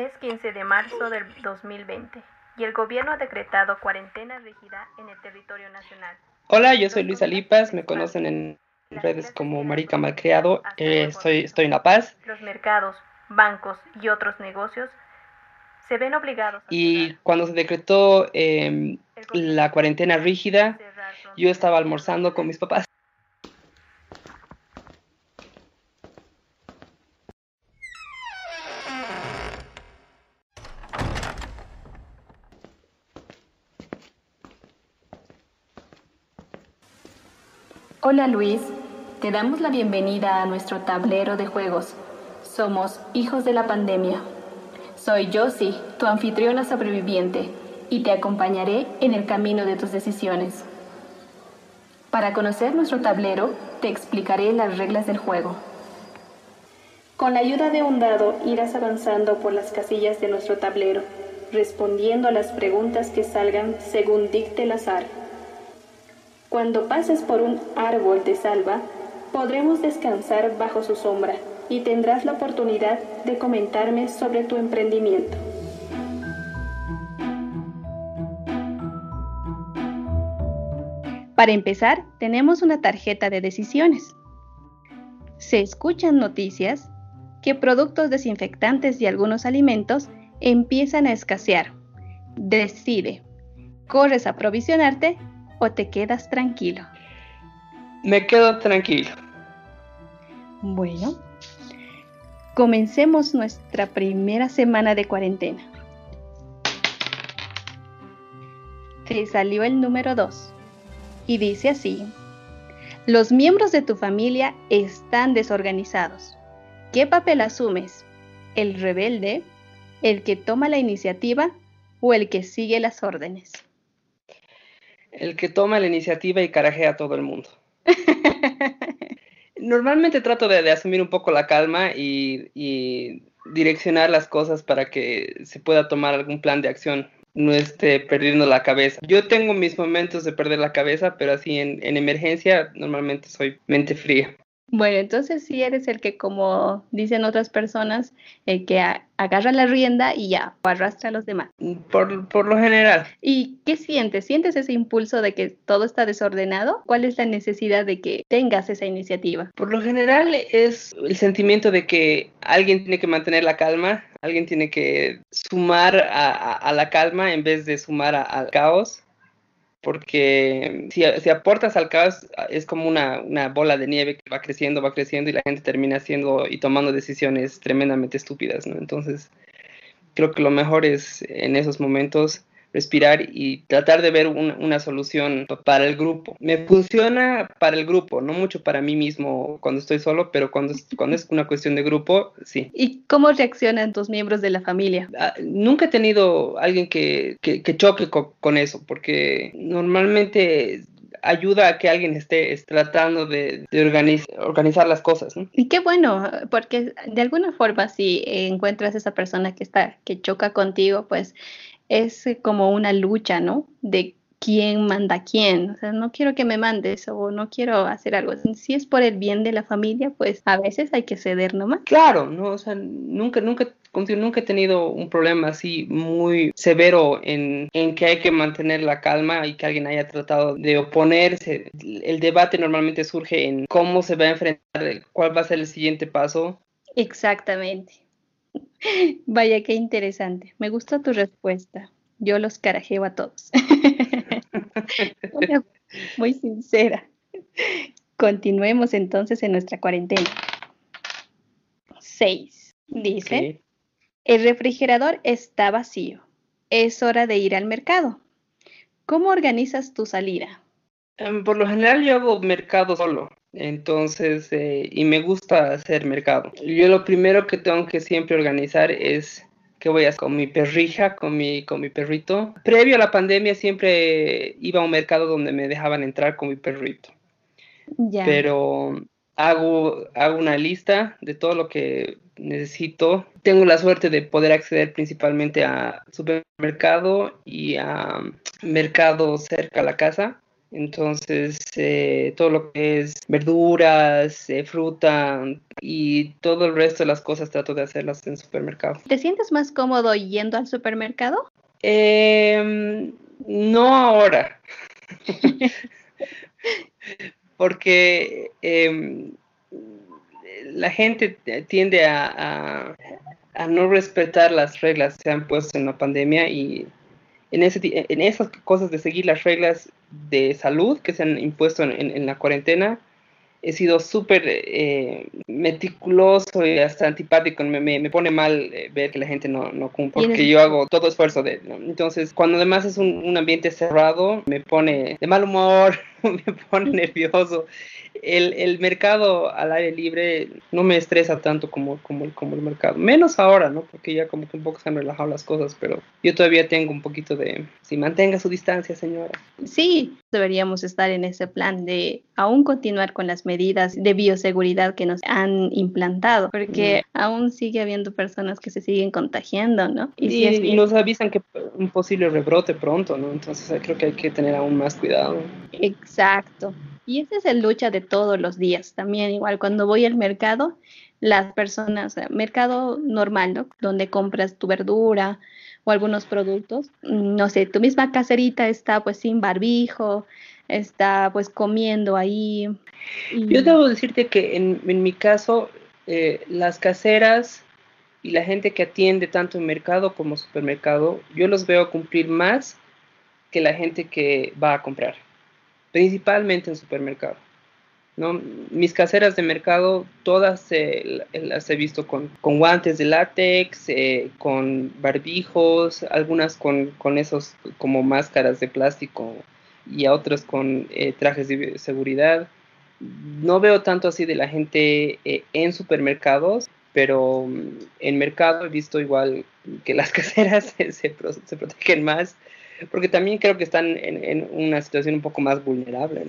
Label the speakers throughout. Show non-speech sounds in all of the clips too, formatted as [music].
Speaker 1: Es 15 de marzo del 2020 y el gobierno ha decretado cuarentena rígida en el territorio nacional.
Speaker 2: Hola, yo soy Luisa Lipas, me conocen en redes como Marica Malcriado, eh, estoy, estoy en La Paz.
Speaker 1: Los mercados, bancos y otros negocios se ven obligados. A
Speaker 2: y cuando se decretó eh, la cuarentena rígida, yo estaba almorzando con mis papás.
Speaker 3: Hola Luis, te damos la bienvenida a nuestro tablero de juegos. Somos hijos de la pandemia. Soy Josie, tu anfitriona sobreviviente, y te acompañaré en el camino de tus decisiones. Para conocer nuestro tablero, te explicaré las reglas del juego. Con la ayuda de un dado irás avanzando por las casillas de nuestro tablero, respondiendo a las preguntas que salgan según dicte el azar. Cuando pases por un árbol de salva, podremos descansar bajo su sombra y tendrás la oportunidad de comentarme sobre tu emprendimiento. Para empezar, tenemos una tarjeta de decisiones. Se escuchan noticias que productos desinfectantes y algunos alimentos empiezan a escasear. Decide, ¿corres a provisionarte o te quedas tranquilo?
Speaker 2: Me quedo tranquilo.
Speaker 3: Bueno, comencemos nuestra primera semana de cuarentena. Te salió el número 2 y dice así, los miembros de tu familia están desorganizados. ¿Qué papel asumes? ¿El rebelde? ¿El que toma la iniciativa? ¿O el que sigue las órdenes?
Speaker 2: El que toma la iniciativa y carajea a todo el mundo. [laughs] Normalmente trato de, asumir un poco la calma y, direccionar las cosas para que se pueda tomar algún plan de acción, no esté perdiendo la cabeza. Yo tengo mis momentos de perder la cabeza, pero así en emergencia normalmente soy mente fría.
Speaker 3: Bueno, entonces sí eres el que, como dicen otras personas, el que agarra la rienda y ya, arrastra a los demás.
Speaker 2: Por, por, lo general.
Speaker 3: ¿Y qué sientes? ¿Sientes ese impulso de que todo está desordenado? ¿Cuál es la necesidad de que tengas esa iniciativa?
Speaker 2: Por lo general es el sentimiento de que alguien tiene que mantener la calma, alguien tiene que sumar a, la calma en vez de sumar al caos porque si, aportas al caos es como una, bola de nieve que va creciendo, va creciendo y la gente termina haciendo y tomando decisiones tremendamente estúpidas, ¿no? Entonces, creo que lo mejor es en esos momentos respirar y tratar de ver una solución para el grupo. Me funciona para el grupo, no mucho para mí mismo cuando estoy solo, pero cuando, cuando es una cuestión de grupo, sí.
Speaker 3: ¿Y cómo reaccionan tus miembros de la familia?
Speaker 2: Ah, nunca he tenido alguien que, que, choque con, eso, porque normalmente ayuda a que alguien esté, tratando de, organizar las cosas.
Speaker 3: Y qué bueno, porque de alguna forma si encuentras esa persona que está, que choca contigo, pues es eh, como una lucha, ¿no? De quién manda a quién. O sea, no quiero que me mandes o no quiero hacer algo. Si es por el bien de la familia, pues a veces hay que ceder nomás.
Speaker 2: Claro, no, o sea, nunca, nunca, nunca he tenido un problema así muy severo en, en que hay que mantener la calma y que alguien haya tratado de oponerse. El debate normalmente surge en cómo se va a enfrentar, cuál va a ser el siguiente paso.
Speaker 3: Exactamente. [laughs] Vaya, qué interesante. Me gustó tu respuesta. Yo los carajeo a todos. [laughs] Muy sincera. Continuemos entonces en nuestra cuarentena. 6. Dice, el refrigerador está vacío. Es hora de ir al mercado. ¿Cómo organizas tu salida?
Speaker 2: Em, por lo general yo hago mercado solo. Entonces, eh, y me gusta hacer mercado. Yo lo primero que tengo que siempre organizar es que voy a hacer con mi perrija, con mi, con mi perrito. Previo a la pandemia siempre iba a un mercado donde me dejaban entrar con mi perrito. Ya. Pero hago, hago una lista de todo lo que necesito. Tengo la suerte de poder acceder principalmente a supermercado y a mercado cerca a la casa Entonces, eh, todo lo que es verduras, eh, fruta y todo el resto de las cosas trato de hacerlas en supermercado.
Speaker 3: ¿Te sientes más cómodo yendo al supermercado?
Speaker 2: Em, no ahora. [laughs] [laughs] Porque em, la gente tiende a, a, no respetar las reglas que se han puesto en la pandemia y en, ese, en esas cosas de seguir las reglas de salud que se han impuesto en, la cuarentena, he sido súper eh, meticuloso y hasta antipático. Me, me, pone mal eh, ver que la gente no, no cumple, porque yo hago todo esfuerzo de... Entonces, cuando además es un, un, ambiente cerrado, me pone de mal humor, [laughs] me pone nervioso el, el, mercado al aire libre no me estresa tanto como, como, como, el mercado. Menos ahora, ¿no? Porque ya como que un poco se han relajado las cosas, pero yo todavía tengo un poquito de... Si mantenga su distancia, señora.
Speaker 3: Sí, deberíamos estar en ese plan de aún continuar con las medidas de bioseguridad que nos han implantado, porque mm. aún sigue habiendo personas que se siguen contagiando, ¿no?
Speaker 2: Y, y nos avisan que un posible rebrote pronto, ¿no? Entonces creo que hay que tener aún más cuidado.
Speaker 3: Exacto. Y esa es el lucha de todos los días. También igual cuando voy al mercado, las personas, mercado normal, ¿no? Donde compras tu verdura o algunos productos, mm, no sé, tu misma caserita está pues sin barbijo, está pues comiendo ahí.
Speaker 2: Yo debo decirte que en, mi caso, eh, las caseras y la gente que atiende tanto en mercado como supermercado, yo los veo cumplir más que la gente que va a comprar principalmente en supermercado. ¿no? Mis caseras de mercado, todas las he visto con, guantes de látex, eh, con barbijos, algunas con, esos como máscaras de plástico y a otras con eh, trajes de seguridad. No veo tanto así de la gente eh, en supermercados, pero mm, en mercado he visto igual que las [laughs] caseras se, se protegen más porque también creo que están en, una situación un poco más vulnerable,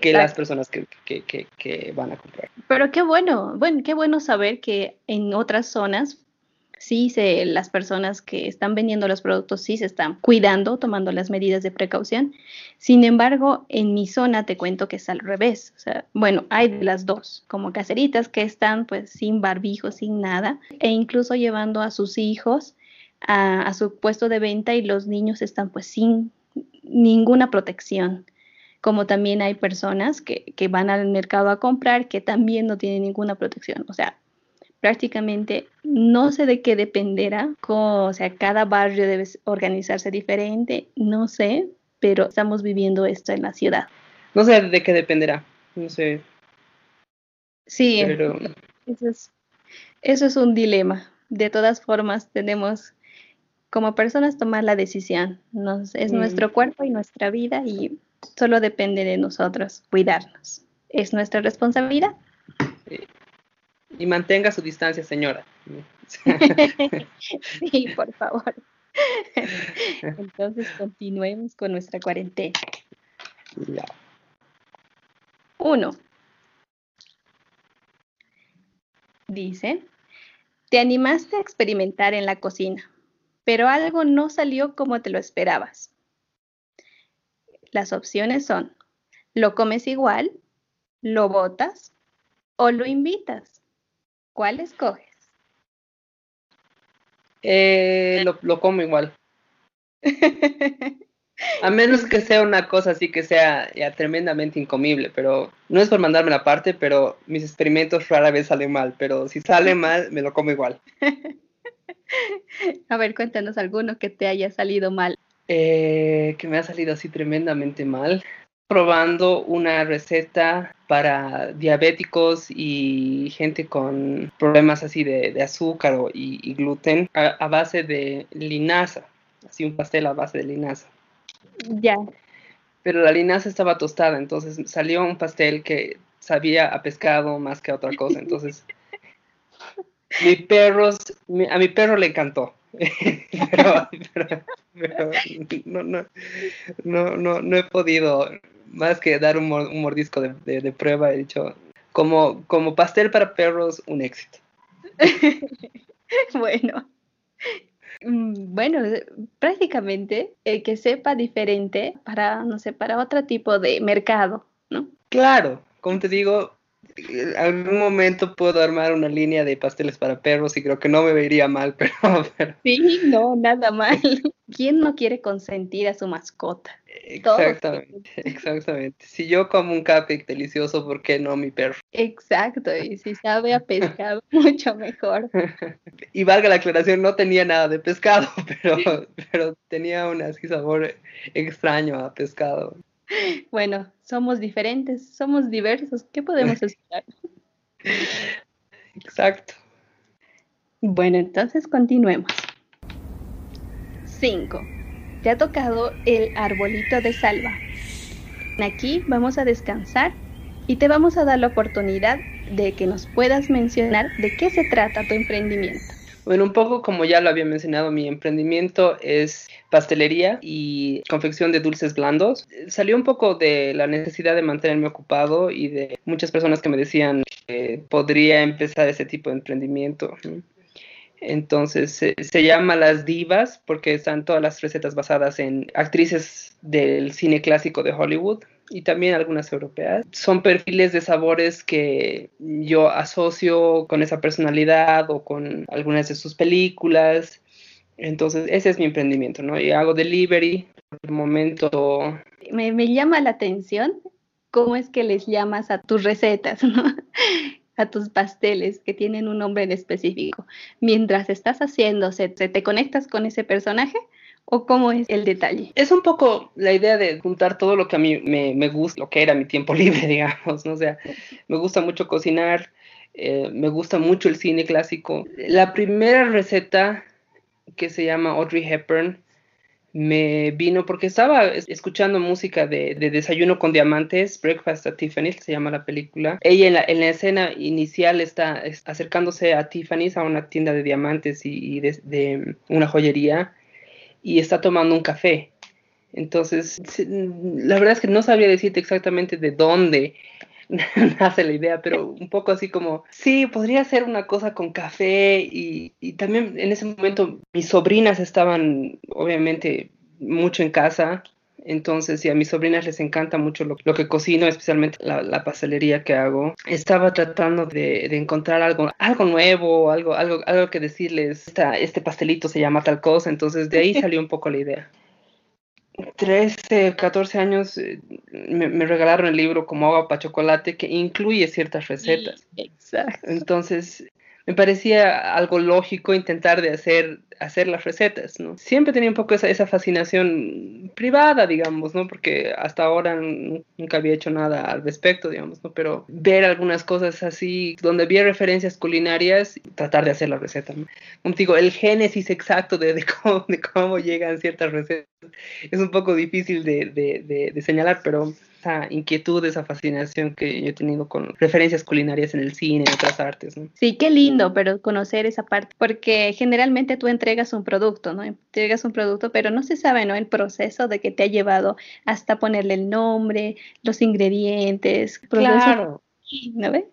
Speaker 2: que las personas que, que, que, van a comprar.
Speaker 3: Pero qué bueno, bueno, qué bueno saber que en otras zonas sí se, las personas que están vendiendo los productos sí se están cuidando, tomando las medidas de precaución. Sin embargo, en mi zona te cuento que es al revés. O sea, bueno, hay de las dos, como caseritas que están pues sin barbijo, sin nada, e incluso llevando a sus hijos a, su puesto de venta y los niños están pues sin ninguna protección. Como también hay personas que, que van al mercado a comprar que también no tienen ninguna protección. O sea, prácticamente no sé de qué dependerá, o sea, cada barrio debe organizarse diferente, no sé, pero estamos viviendo esto en la ciudad.
Speaker 2: No sé de qué dependerá, no sé.
Speaker 3: Sí, pero... eso, es, eso es un dilema. De todas formas, tenemos como personas tomar la decisión. Nos, es mm. nuestro cuerpo y nuestra vida y solo depende de nosotros cuidarnos. Es nuestra responsabilidad.
Speaker 2: Y mantenga su distancia, señora. [laughs]
Speaker 3: sí, por favor. [laughs] Entonces continuemos con nuestra cuarentena. Uno. Dice, te animaste a experimentar en la cocina pero algo no salió como te lo esperabas. Las opciones son, lo comes igual, lo botas o lo invitas. ¿Cuál escoges?
Speaker 2: Eh, lo, como igual. A menos que sea una cosa así que sea ya tremendamente incomible, pero no es por mandarme la parte, pero mis experimentos rara vez salen mal, pero si sale [laughs] mal, me lo como igual. [laughs] [laughs]
Speaker 3: A ver, cuéntanos alguno que te haya salido mal.
Speaker 2: Eh, que me ha salido así tremendamente mal. Probando una receta para diabéticos y gente con problemas así de, azúcar y, gluten a, base de linaza. Así un pastel a base de linaza.
Speaker 3: Ya.
Speaker 2: Pero la linaza estaba tostada, entonces salió un pastel que sabía a pescado más que a otra cosa. Entonces [laughs] mi perro, a mi perro le encantó. [laughs] pero, no, no, no, no, no he podido más que dar un, mordisco de, prueba. He dicho, como, como pastel para perros, un éxito. [laughs]
Speaker 3: bueno, Mm, bueno, eh, prácticamente el que sepa diferente para, no sé, para otro tipo de mercado, ¿no?
Speaker 2: Claro, como te digo, en algún momento puedo armar una línea de pasteles para perros y creo que no me vería mal, [laughs] pero...
Speaker 3: Sí, no, nada mal. ¿Quién no quiere consentir a su mascota?
Speaker 2: Exactamente, exactamente. Si yo como un cupcake delicioso, ¿por qué no mi perro?
Speaker 3: Exacto, y si sabe a pescado, [laughs] mucho mejor.
Speaker 2: y valga la aclaración, no tenía nada de pescado, [laughs] pero, pero tenía un así sabor extraño a pescado. [laughs]
Speaker 3: Bueno, somos diferentes, somos diversos, ¿qué podemos [laughs] esperar?
Speaker 2: Exacto.
Speaker 3: Bueno, entonces continuemos. 5. Te ha tocado el arbolito de salva. Aquí vamos a descansar y te vamos a dar la oportunidad de que nos puedas mencionar de qué se trata tu emprendimiento.
Speaker 2: Bueno, un poco como ya lo había mencionado, mi emprendimiento es pastelería y confección de dulces blandos. Salió un poco de la necesidad de mantenerme ocupado y de muchas personas que me decían que podría empezar ese tipo de emprendimiento. Entonces se, llama Las Divas porque están todas las recetas basadas en actrices del cine clásico de Hollywood y también algunas europeas. Son perfiles de sabores que yo asocio con esa personalidad o con algunas de sus películas. Entonces, ese es mi emprendimiento, ¿no? Y hago delivery. Por el momento.
Speaker 3: Me, me llama la atención cómo es que les llamas a tus recetas, [laughs] ¿no? a tus pasteles que tienen un nombre en específico. Mientras estás haciendo, ¿se, te conectas con ese personaje? ¿O cómo es el detalle?
Speaker 2: Es un poco la idea de juntar todo lo que a mí me, gusta, lo que era mi tiempo [laughs] libre, digamos, ¿no? O sea, me gusta mucho cocinar, eh, me gusta mucho el cine clásico. La primera receta que se llama Audrey Hepburn me vino porque estaba escuchando música de, Desayuno con Diamantes, Breakfast at Tiffany's, se llama la película. Ella en la, en la escena inicial está, acercándose a Tiffany's, a una tienda de diamantes y, de, una joyería, y está tomando un café. Entonces, la verdad es que no sabría decirte exactamente de dónde [laughs] nace la idea, pero un poco así como, sí, podría ser una cosa con café y, y también en ese momento mis sobrinas estaban obviamente mucho en casa, entonces, y a mis sobrinas les encanta mucho lo, que cocino, especialmente la, pastelería que hago. Estaba tratando de, de, encontrar algo, algo nuevo, algo, algo, algo que decirles, este pastelito se llama tal cosa, entonces de ahí [laughs] salió un poco la idea. 13, 14 años eh, me, regalaron el libro como agua para chocolate que incluye ciertas recetas.
Speaker 3: Exacto.
Speaker 2: Entonces, me parecía algo lógico intentar de hacer, hacer las recetas, ¿no? Siempre tenía un poco esa, esa fascinación privada, digamos, ¿no? Porque hasta ahora nunca había hecho nada al respecto, digamos, ¿no? Pero ver algunas cosas así, donde había referencias culinarias, tratar de hacer la receta, ¿no? Digo, el génesis exacto de, cómo, llegan ciertas recetas es un poco difícil de señalar, pero esa inquietud, esa fascinación que yo he tenido con referencias culinarias en el cine, en otras artes, ¿no?
Speaker 3: Sí, qué lindo, pero conocer esa parte, porque generalmente tú entregas un producto, ¿no? Entregas un producto, pero no se sabe, ¿no? El proceso de que te ha llevado hasta ponerle el nombre, los ingredientes,
Speaker 2: claro.
Speaker 3: ¿no ves?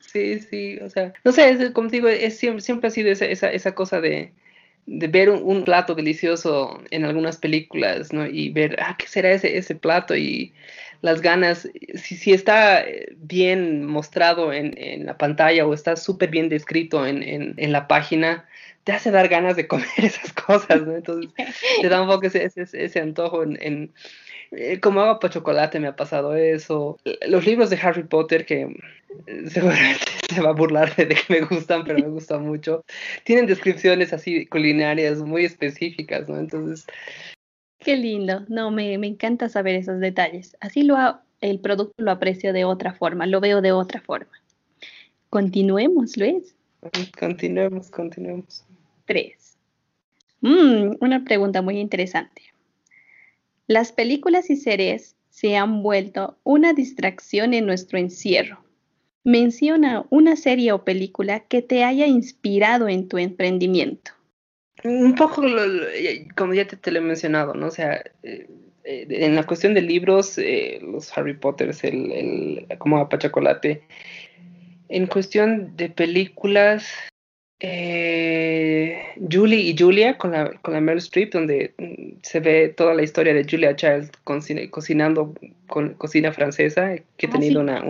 Speaker 2: Sí, sí, o sea, no sé, como digo, es, siempre, siempre ha sido esa, esa, esa cosa de, de ver un, plato delicioso en algunas películas, ¿no? Y ver, ah, ¿qué será ese, ese plato? Y las ganas, si, si está bien mostrado en, en, la pantalla o está súper bien descrito en, en, en, la página, te hace dar ganas de [laughs] comer esas cosas, ¿no? Entonces, te da un poco ese, ese, ese antojo en, eh, como agua para chocolate me ha pasado eso. Los libros de Harry Potter, que eh, [laughs] seguramente se va a burlar de que me gustan, pero me gustan mucho, tienen descripciones así culinarias muy específicas, ¿no? Entonces...
Speaker 3: Qué lindo, no, me, me encanta saber esos detalles. Así lo el producto lo aprecio de otra forma, lo veo de otra forma. Continuemos, Luis.
Speaker 2: Continuemos, continuemos.
Speaker 3: Tres. Mm, una pregunta muy interesante. Las películas y series se han vuelto una distracción en nuestro encierro. Menciona una serie o película que te haya inspirado en tu emprendimiento.
Speaker 2: Un poco, como ya te, lo he mencionado, ¿no? O sea, eh, eh, en la cuestión de libros, eh, los Harry Potter, el, el como Apachocolate. En cuestión de películas, eh, Julie y Julia con la, con la Meryl Streep, donde mm, se ve toda la historia de Julia Child cocinando con cocina francesa, que he ah, tenido una,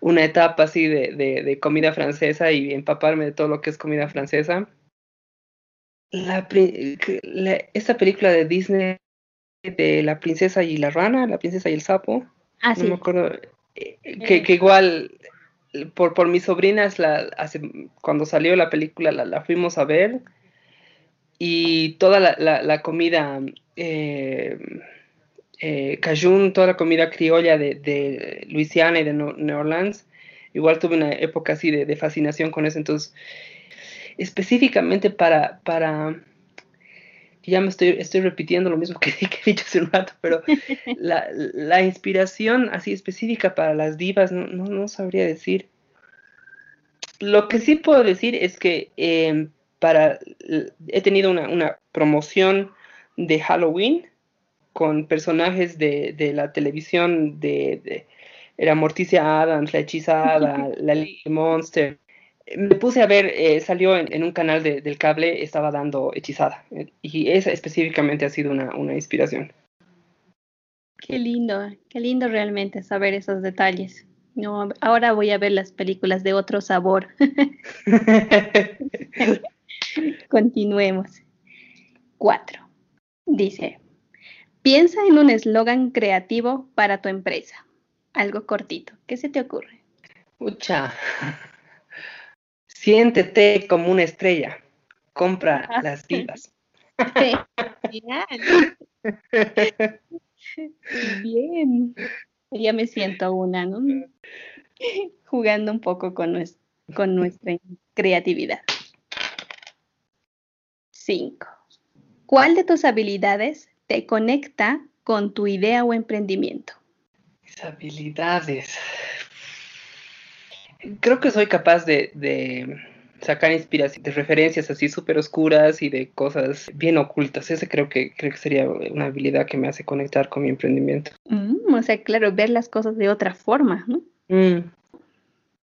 Speaker 2: una, etapa así de, comida francesa y empaparme de todo lo que es comida francesa. La, esta película de Disney de la princesa y la rana, la princesa y el sapo,
Speaker 3: ah,
Speaker 2: no me acuerdo, eh, que, que igual por, por mis sobrinas, la, hace, cuando salió la película la, la, fuimos a ver y toda la, la comida eh, eh, toda la comida criolla de, de Luisiana y de New Orleans, igual tuve una época así de, de fascinación con eso, entonces específicamente para, para ya me estoy, estoy repitiendo lo mismo [laughs] que, he dicho hace un rato, pero la, la, inspiración así específica para las divas no, no, sabría decir. Lo que sí puedo decir es que em, para, he tenido una, una, promoción de Halloween con personajes de, de la televisión de, de, era Morticia Adams, la hechizada, [laughs] la Lily Monster, me puse a ver, eh, salió en, un canal del cable, estaba dando Hechizada. Y esa específicamente ha sido una, una, inspiración.
Speaker 3: Qué lindo, qué lindo realmente saber esos detalles. No, ahora voy a ver las películas de otro sabor. [laughs] Continuemos. Cuatro. Dice, piensa en un eslogan creativo para tu empresa. Algo cortito. ¿Qué se te ocurre?
Speaker 2: Mucha. Siéntete como una estrella. Compra las divas. [laughs]
Speaker 3: Bien. Ya me siento una, ¿no? Jugando un poco con, con nuestra creatividad. Cinco. ¿Cuál de tus habilidades te conecta con tu idea o emprendimiento?
Speaker 2: Mis habilidades creo que soy capaz de, sacar inspiración de referencias así súper oscuras y de cosas bien ocultas. Ese creo que, creo que sería una habilidad que me hace conectar con mi emprendimiento.
Speaker 3: Mm, o sea, claro, ver las cosas de otra forma, ¿no?
Speaker 2: Mm.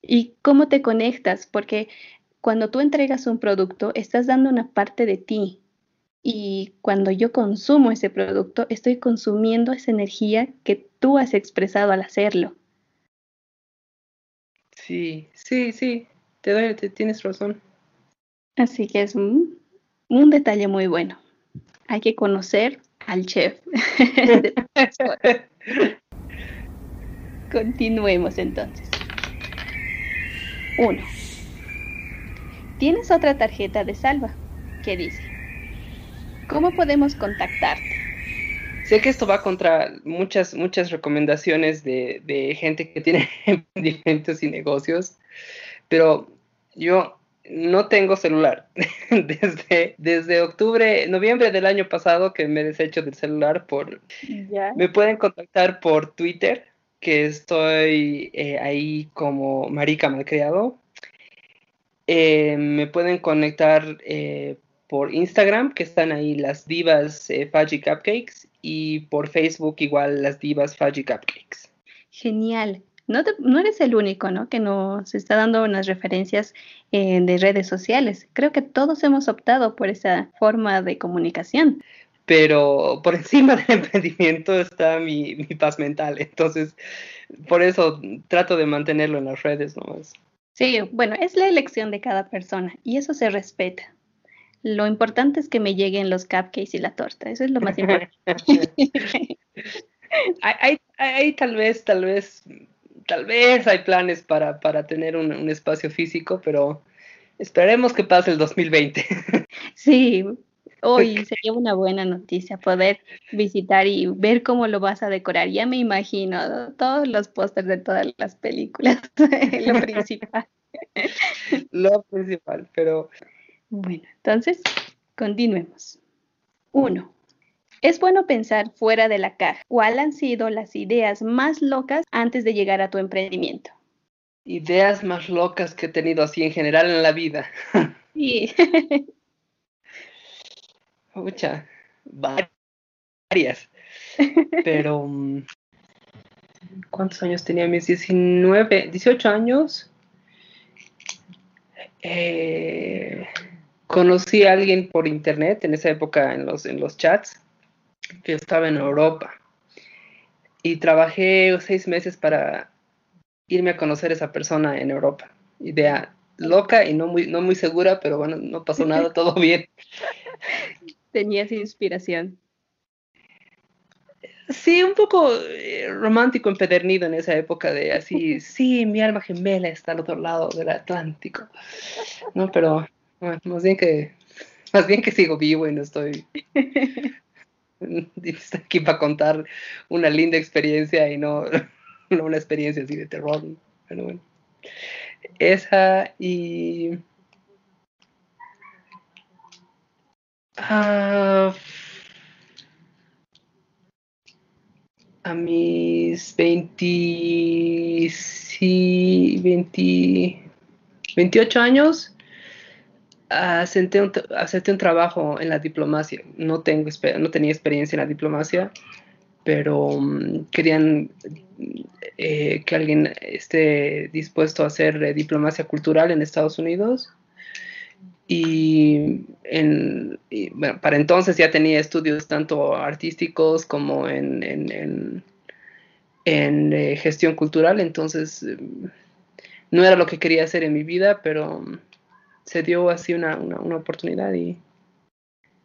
Speaker 3: ¿Y cómo te conectas? Porque cuando tú entregas un producto, estás dando una parte de ti. Y cuando yo consumo ese producto, estoy consumiendo esa energía que tú has expresado al hacerlo.
Speaker 2: Sí, sí, sí, te doy, tienes razón.
Speaker 3: Así que es un, un detalle muy bueno. Hay que conocer al chef. [laughs] Continuemos entonces. Uno. Tienes otra tarjeta de salva que dice, ¿cómo podemos contactarte?
Speaker 2: Sé que esto va contra muchas, muchas recomendaciones de, gente que tiene [laughs] emprendimientos y negocios, pero yo no tengo celular. [laughs] desde, desde octubre, noviembre del año pasado que me desecho del celular por... Me pueden contactar por Twitter, que estoy eh, ahí como Marica Malcriado. Eh, me pueden conectar eh, por Instagram, que están ahí las divas eh, Cupcakes, y por Facebook igual las divas Fudgy Cupcakes.
Speaker 3: Genial. No, no, eres el único, ¿no? Que nos está dando unas referencias eh, de redes sociales. Creo que todos hemos optado por esa forma de comunicación.
Speaker 2: Pero por [laughs] encima del emprendimiento está mi, mi paz mental. Entonces, por eso trato de mantenerlo en las redes nomás.
Speaker 3: Sí, bueno, es la elección de cada persona y eso se respeta. Lo importante es que me lleguen los cupcakes y la torta. Eso es lo más importante. [laughs] [laughs]
Speaker 2: hay, tal vez, tal vez, tal vez hay planes para, para tener un, un, espacio físico, pero esperemos que pase el 2020. [laughs]
Speaker 3: sí, hoy sería una buena noticia poder visitar y ver cómo lo vas a decorar. Ya me imagino todos los pósters de todas las películas, lo principal.
Speaker 2: lo principal, pero
Speaker 3: bueno, entonces, continuemos. Uno, es bueno pensar fuera de la caja. ¿Cuáles han sido las ideas más locas antes de llegar a tu emprendimiento?
Speaker 2: Ideas más locas que he tenido así en general en la vida. [laughs]
Speaker 3: Sí.
Speaker 2: Muchas, varias. Pero, mm, ¿cuántos años tenía? Mis 19, 18 años eh, conocí a alguien por internet en esa época en los, en los chats que estaba en Europa y trabajé seis meses para irme a conocer a esa persona en Europa. Idea loca y no muy, no muy segura, pero bueno, no pasó nada, [laughs] todo bien.
Speaker 3: Tenías inspiración.
Speaker 2: Sí, un poco eh, romántico empedernido en esa época de así, [laughs] sí, mi alma gemela está al otro lado del Atlántico. No, pero más bien que más bien que sigo vivo y no estoy [laughs] aquí para contar una linda experiencia y no, [laughs] no una experiencia así de terror. Pero bueno. Esa y ah, a mis 20, sí, 20, 28 años acepté un, un trabajo en la diplomacia. No, tengo, no tenía experiencia en la diplomacia, pero um, querían eh, que alguien esté dispuesto a hacer eh, diplomacia cultural en Estados Unidos. Y, en, bueno, para entonces ya tenía estudios tanto artísticos como en, en, en, eh, gestión cultural, entonces no era lo que quería hacer en mi vida, pero se dio así una, una, una oportunidad y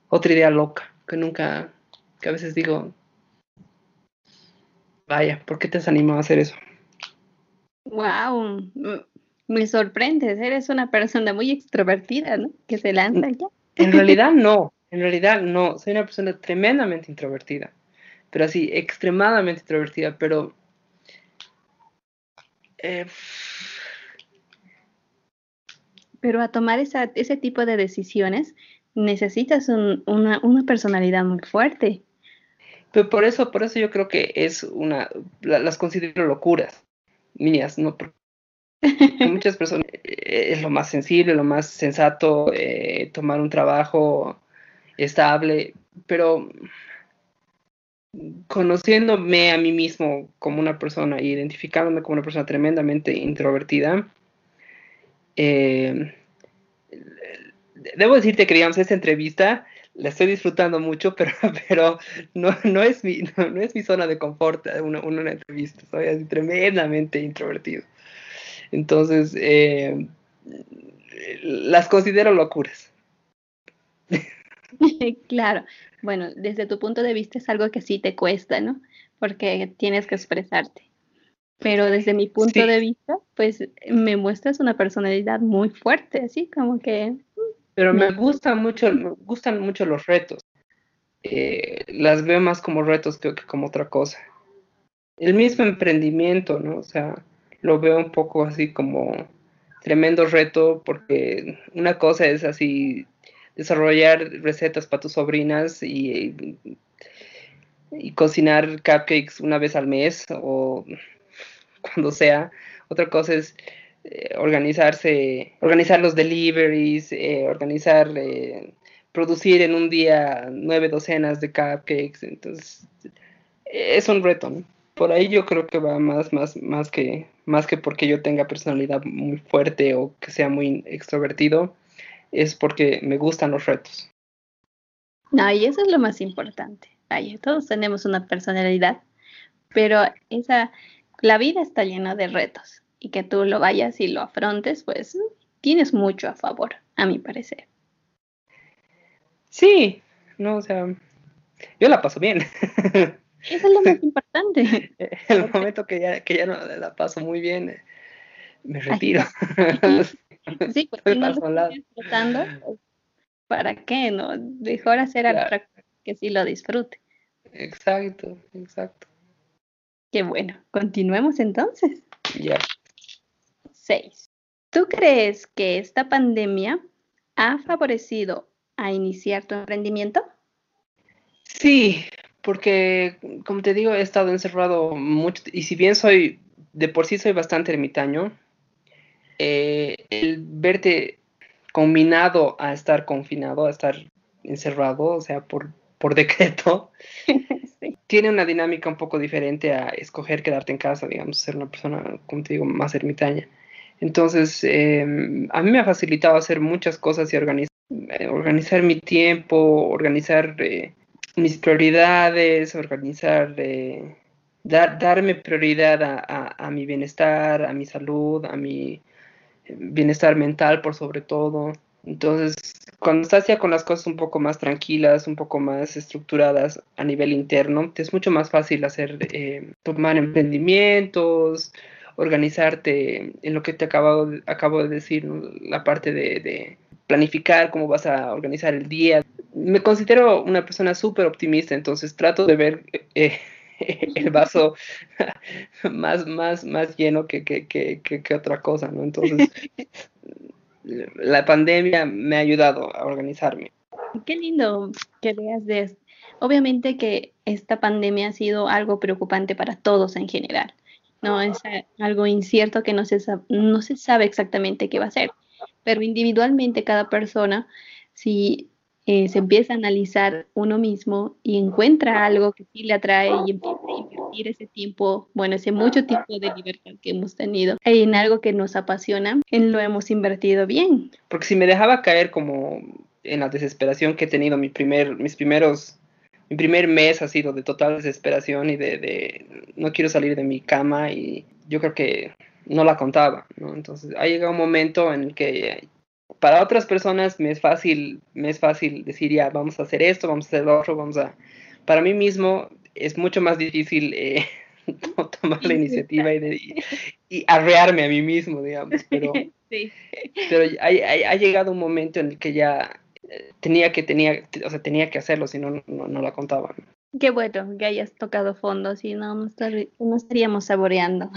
Speaker 2: otra idea loca que nunca, que a veces digo, vaya, ¿por qué te has animado a hacer eso?
Speaker 3: Wow, me sorprendes, eres una persona muy extrovertida, ¿no? Que se lanza ya.
Speaker 2: En realidad [laughs] no, en realidad no, soy una persona tremendamente introvertida, pero así, extremadamente introvertida, pero... Eh,
Speaker 3: pero a tomar esa, ese tipo de decisiones necesitas una, una, personalidad muy fuerte.
Speaker 2: Pero por eso, por eso yo creo que es una, las considero locuras, niñas, no [laughs] muchas personas eh, es lo más sensible, lo más sensato, eh, tomar un trabajo estable, pero conociéndome a mí mismo como una persona, identificándome como una persona tremendamente introvertida, eh, debo decirte que, digamos, esta entrevista la estoy disfrutando mucho, pero, [laughs] pero no, no, es, mi, no, es mi zona de confort una, una entrevista. Soy así tremendamente introvertido. Entonces, eh, las considero locuras. [laughs]
Speaker 3: Claro, bueno, desde tu punto de vista es algo que sí te cuesta, ¿no? Porque tienes que expresarte. Pero desde mi punto de vista, pues me muestras una personalidad muy fuerte, así como que...
Speaker 2: Pero me gustan mucho, me gustan mucho los retos. Eh, las veo más como retos que, que como otra cosa. El mismo emprendimiento, ¿no? O sea, lo veo un poco así como tremendo reto porque una cosa es así desarrollar recetas para tus sobrinas y, y cocinar cupcakes una vez al mes o cuando sea. Otra cosa es eh, organizarse, organizar los deliveries, eh, organizar, eh, producir en un día nueve docenas de cupcakes. Entonces, es un reto, ¿no? Por ahí yo creo que va más, más, más que, más que porque yo tenga personalidad muy fuerte o que sea muy extrovertido, es porque me gustan los retos.
Speaker 3: No, y eso es lo más importante. todos tenemos una personalidad, pero esa, la vida está llena de retos y que tú lo vayas y lo afrontes, pues tienes mucho a favor, a mi parecer.
Speaker 2: Sí, no, o sea, yo la paso bien. [laughs]
Speaker 3: Eso es lo más [laughs] importante. [laughs]
Speaker 2: El momento que ya, que ya no la paso muy bien, eh, me retiro.
Speaker 3: Sí, porque no lo disfrutando, pues, ¿para qué? no? Mejor hacer algo que sí lo disfrute.
Speaker 2: Exacto, exacto.
Speaker 3: Qué bueno. Continuemos entonces.
Speaker 2: Ya.
Speaker 3: Seis. ¿Tú crees que esta pandemia ha favorecido a iniciar tu emprendimiento?
Speaker 2: Sí, porque como te digo, he estado encerrado mucho y si bien soy, de por sí soy bastante ermitaño, eh, el verte combinado a estar confinado, a estar encerrado, o sea, por, por decreto, [laughs] tiene una dinámica un poco diferente a escoger quedarte en casa, digamos, ser una persona, como te digo, más ermitaña. Entonces, em, a mí me ha facilitado hacer muchas cosas y organizar, eh, organizar mi tiempo, organizar eh, mis prioridades, organizar, eh, dar, darme prioridad a, a, mi bienestar, a mi salud, a mi bienestar mental por sobre todo. Entonces, cuando estás ya con las cosas un poco más tranquilas, un poco más estructuradas a nivel interno, te es mucho más fácil hacer, tomar emprendimientos, organizarte en lo que te acabo, acabo de decir, la parte de, planificar cómo vas a organizar el día. Me considero una persona súper optimista, entonces trato de ver eh, [laughs] el vaso [laughs] más, más, más lleno que, que, que, que, otra cosa, ¿no? Entonces, [laughs] la pandemia me ha ayudado a organizarme.
Speaker 3: Qué lindo que veas de esto. Obviamente que esta pandemia ha sido algo preocupante para todos en general. ¿no? Es algo incierto que no se, no se sabe exactamente qué va a ser. Pero individualmente cada persona, si eh, se empieza a analizar uno mismo y encuentra algo que sí le atrae y empieza a invertir ese tiempo, bueno, ese mucho tiempo de libertad que hemos tenido en algo que nos apasiona, en lo hemos invertido bien.
Speaker 2: Porque si me dejaba caer como en la desesperación que he tenido mi primer, mis primeros mi primer mes ha sido de total desesperación y de, no quiero salir de mi cama y yo creo que no la contaba, ¿no? Entonces ha llegado un momento en el que para otras personas me es fácil, me es fácil decir ya vamos a hacer esto, vamos a hacer lo otro, vamos a... Para mí mismo es mucho más difícil eh, [laughs] tomar la iniciativa y, y, arrearme a mí mismo, digamos, pero, [laughs] pero ha llegado un momento en el que ya tenía que, tenía, o sea, tenía que hacerlo, si no, no, la contaban.
Speaker 3: Qué bueno que hayas tocado fondo, si no, no, no estaríamos saboreando.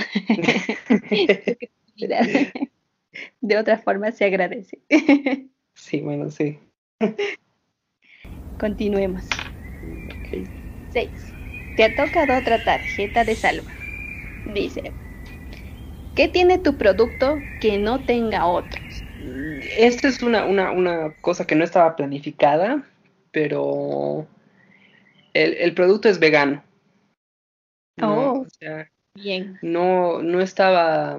Speaker 3: [laughs] De otra forma se agradece. [laughs]
Speaker 2: Sí, bueno, sí.
Speaker 3: Continuemos. 6. Te ha tocado otra tarjeta de salva. Dice, ¿qué tiene tu producto que no tenga otro?
Speaker 2: esta es una, una, una, cosa que no estaba planificada, pero el, producto es vegano.
Speaker 3: oh, bien.
Speaker 2: No, no estaba,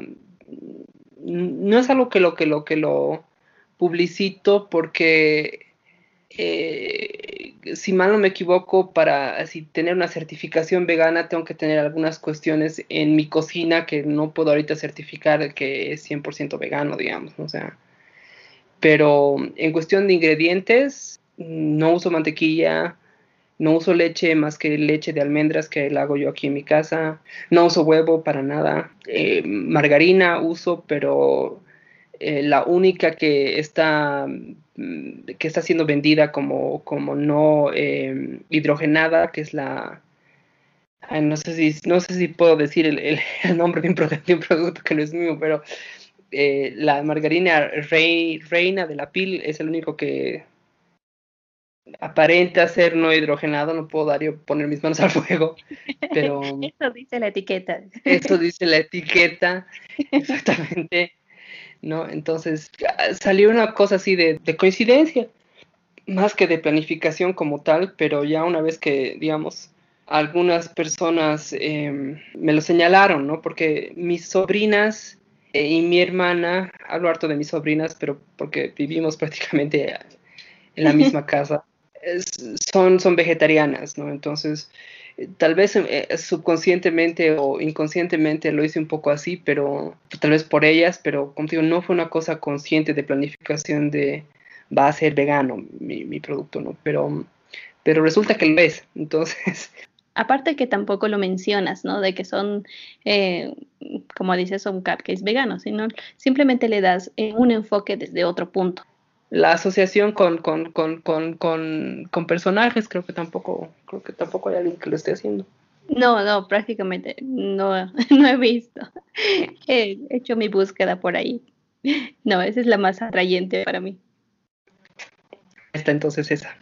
Speaker 2: no es algo que lo que lo que lo publicito porque eh, si mal no me equivoco, para así tener una certificación vegana tengo que tener algunas cuestiones en mi cocina que no puedo ahorita certificar que es 100% vegano, digamos, o sea, pero en cuestión de ingredientes, no uso mantequilla, no uso leche más que leche de almendras que la hago yo aquí en mi casa. No uso huevo para nada. Eh, margarina uso, pero eh, la única que está, mm, que está siendo vendida como, como no eh, hidrogenada, que es la... no, sé si, no sé si puedo decir el, [laughs] nombre de un, producto que no es mío, pero la margarina reina de la pil es el único que aparenta ser no hidrogenado, no puedo dar yo poner mis manos al fuego, [laughs] pero...
Speaker 3: Eso dice la etiqueta.
Speaker 2: Eso [laughs] dice la etiqueta, exactamente, ¿no? Entonces salió una cosa así de, coincidencia, más que de planificación como tal, pero ya una vez que, digamos, algunas personas em, me lo señalaron, ¿no? Porque mis sobrinas y mi hermana, hablo harto de mis sobrinas, pero porque vivimos [laughs] prácticamente en la misma casa, son, son vegetarianas, ¿no? Entonces, eh, tal vez eh, subconscientemente o inconscientemente lo hice un poco así, pero tal vez por ellas, pero como digo, no fue una cosa consciente de planificación de va a ser vegano mi, mi producto, ¿no? Pero, pero resulta que lo es. Entonces, [laughs]
Speaker 3: aparte que tampoco lo mencionas, ¿no? De que son, eh, como dices, son cupcakes veganos, sino simplemente le das eh, un enfoque desde otro punto.
Speaker 2: La asociación con, con, con, con, personajes creo que tampoco, creo que tampoco hay alguien que lo esté haciendo.
Speaker 3: No, no, prácticamente no, [laughs] no he visto. He hecho mi búsqueda por ahí. No, esa es la más atrayente para mí.
Speaker 2: Está entonces esa.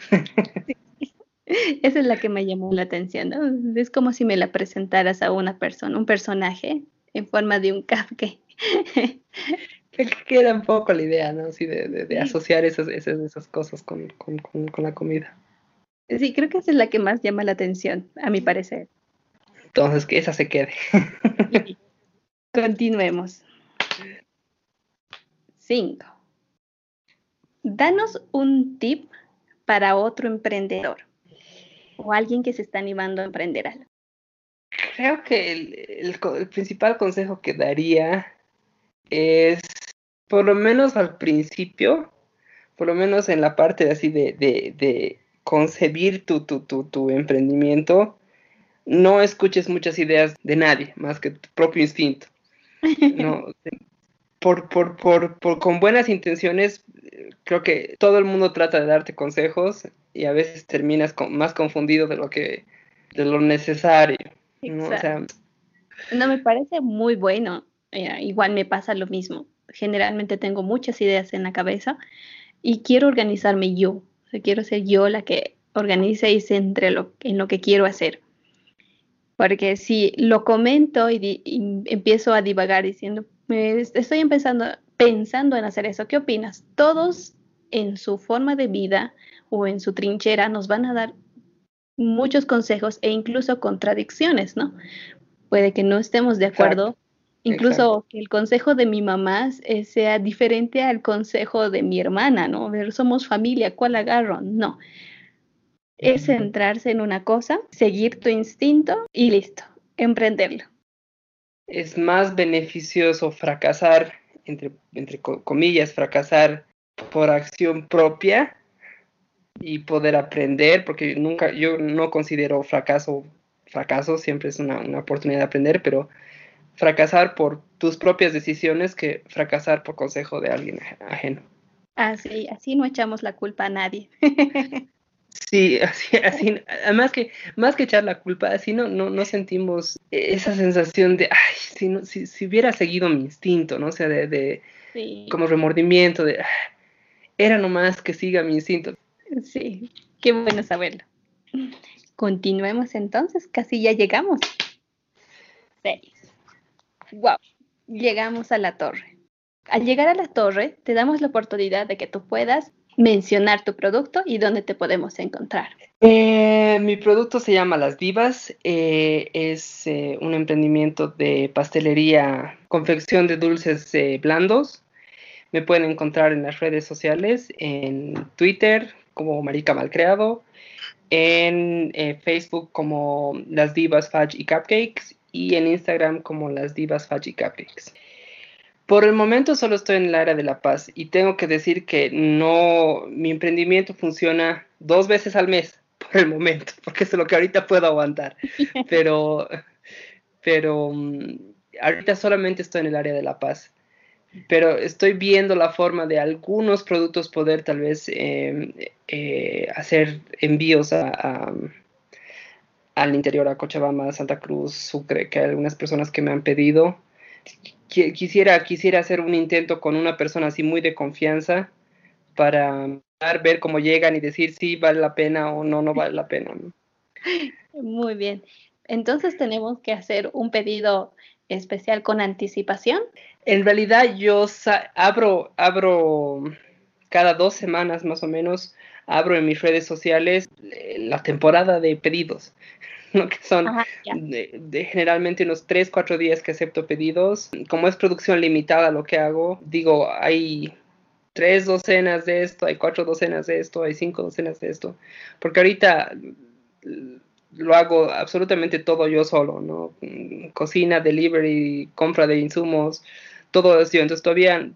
Speaker 3: Esa es la que me llamó la atención. Es como si me la presentaras a una persona, un personaje en forma de un [laughs] cupcake.
Speaker 2: Queda un poco la idea, ¿no? Sí, de, asociar esas, esas, cosas con, la comida.
Speaker 3: Sí, creo que esa es la que más llama la atención, a mi parecer.
Speaker 2: Entonces, que esa se quede.
Speaker 3: Continuemos. 5. Danos un tip para otro emprendedor o alguien que se está animando a emprender algo.
Speaker 2: Creo que el, principal consejo que daría es, por lo menos al principio, por lo menos en la parte así de, de, concebir tu, tu, tu, tu, emprendimiento, no escuches muchas ideas de nadie más que tu propio instinto. [laughs] No, por, por, por, por, con buenas intenciones, creo que todo el mundo trata de darte consejos y a veces terminas más confundido de lo que de lo necesario. ¿no?
Speaker 3: no me parece muy bueno. Eh, igual me pasa lo mismo. Generalmente tengo muchas ideas en la cabeza y quiero organizarme yo. quiero ser yo la que organice y centre lo, en lo que quiero hacer. Porque si lo comento y, empiezo a divagar diciendo, estoy empezando, pensando en hacer eso, ¿qué opinas? Todos en su forma de vida o en su trinchera nos van a dar muchos consejos e incluso contradicciones, ¿no? Puede que no estemos de acuerdo, incluso el consejo de mi mamá eh, sea diferente al consejo de mi hermana, ¿no? Ver, somos familia, ¿cuál agarro? No. Es centrarse en una cosa, seguir tu instinto y listo, emprenderlo.
Speaker 2: Es más beneficioso fracasar, entre, entre comillas, fracasar por acción propia y poder aprender, porque nunca, yo no considero fracaso fracaso, siempre es una, oportunidad de aprender, pero fracasar por tus propias decisiones que fracasar por consejo de alguien ajeno.
Speaker 3: Así, así no echamos la culpa a nadie. [laughs]
Speaker 2: Sí, así, así, además que, más que echar la culpa, así no, no, no sentimos esa sensación de, ay, si, no, si, si hubiera seguido mi instinto, ¿no? O sea, de, de como remordimiento, de, era nomás que siga mi instinto.
Speaker 3: Sí, qué bueno saberlo. Continuemos entonces, casi ya llegamos. Seis. Wow, llegamos a la torre. Al llegar a la torre, te damos la oportunidad de que tú puedas mencionar tu producto y dónde te podemos encontrar.
Speaker 2: Eh, mi producto se llama Las Divas. Eh, es eh, un emprendimiento de pastelería, confección de dulces blandos. Me pueden encontrar en las redes sociales, en Twitter como Marica Malcreado, en Facebook como Las Divas Fudge y Cupcakes y en Instagram como Las Divas Cupcakes. Por el momento solo estoy en el área de La Paz y tengo que decir que no, mi emprendimiento funciona dos veces al mes por el momento, [laughs] porque es lo que ahorita puedo aguantar. [laughs] Pero, pero mm, ahorita solamente estoy en el área de La Paz pero estoy viendo la forma de algunos productos poder tal vez em, eh, hacer envíos a, al interior, a Cochabamba, Santa Cruz, Sucre, que hay algunas personas que me han pedido. Quisiera, quisiera hacer un intento con una persona así muy de confianza para ver cómo llegan y decir si vale la pena o no, no vale la pena.
Speaker 3: Muy bien. Entonces tenemos que hacer un pedido especial con anticipación.
Speaker 2: En realidad yo abro, abro cada dos semanas más o menos, abro en mis redes sociales eh, la temporada de pedidos, ¿no? que son de, generalmente unos tres, cuatro días que acepto pedidos. Como es producción limitada lo que hago, digo, hay tres docenas de esto, hay cuatro docenas de esto, hay cinco docenas de esto, porque ahorita lo hago absolutamente todo yo solo, ¿no? Cocina, delivery, compra de insumos, todo eso. Entonces todavía,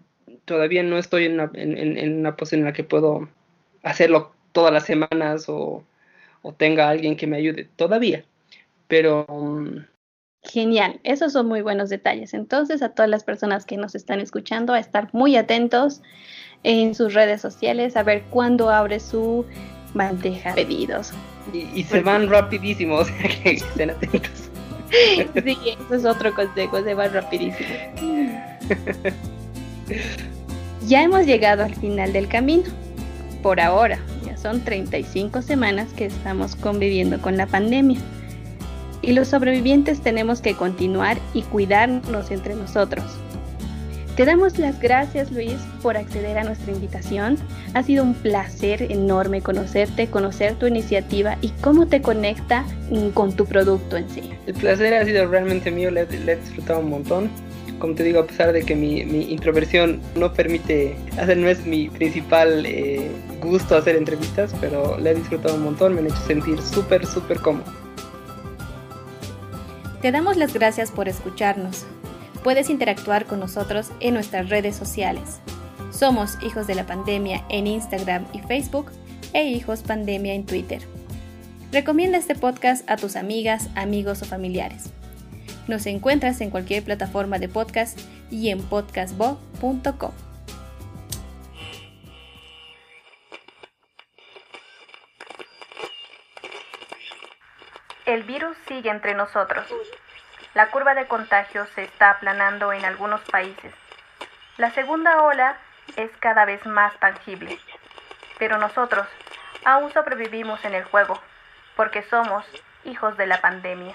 Speaker 2: todavía no estoy en una, en, una posición en la que puedo hacerlo todas las semanas o, tenga alguien que me ayude todavía. Pero... Um,
Speaker 3: Genial, esos son muy buenos detalles. Entonces, a todas las personas que nos están escuchando, a estar muy atentos en sus redes sociales, a ver cuándo abre su bandeja de pedidos.
Speaker 2: Y, se van rapidísimo, [laughs] o sea que estén atentos. [laughs]
Speaker 3: Sí, eso es otro consejo, se van rapidísimo. [laughs] Ya hemos llegado al final del camino. Por ahora, ya son 35 semanas que estamos conviviendo con la pandemia. Y los sobrevivientes tenemos que continuar y cuidarnos entre nosotros. Te damos las gracias, Luis, por acceder a nuestra invitación. Ha sido un placer enorme conocerte, conocer tu iniciativa y cómo te conecta con tu producto en sí.
Speaker 2: El placer ha sido realmente mío, le, he disfrutado un montón como te digo, a pesar de que mi, introversión no permite, hacer, no es mi principal eh, gusto hacer entrevistas, pero le he disfrutado un montón, me han hecho sentir súper, súper cómodo.
Speaker 3: Te damos las gracias por escucharnos. Puedes interactuar con nosotros en nuestras redes sociales. Somos Hijos de la Pandemia en Instagram y Facebook e Hijos Pandemia en Twitter. Recomienda este podcast a tus amigas, amigos o familiares. Nos encuentras en cualquier plataforma de podcast y en podcastbo.com.
Speaker 4: El virus sigue entre nosotros. La curva de contagios se está aplanando en algunos países. La segunda ola es cada vez más tangible. Pero nosotros aún sobrevivimos en el juego, porque somos hijos de la pandemia.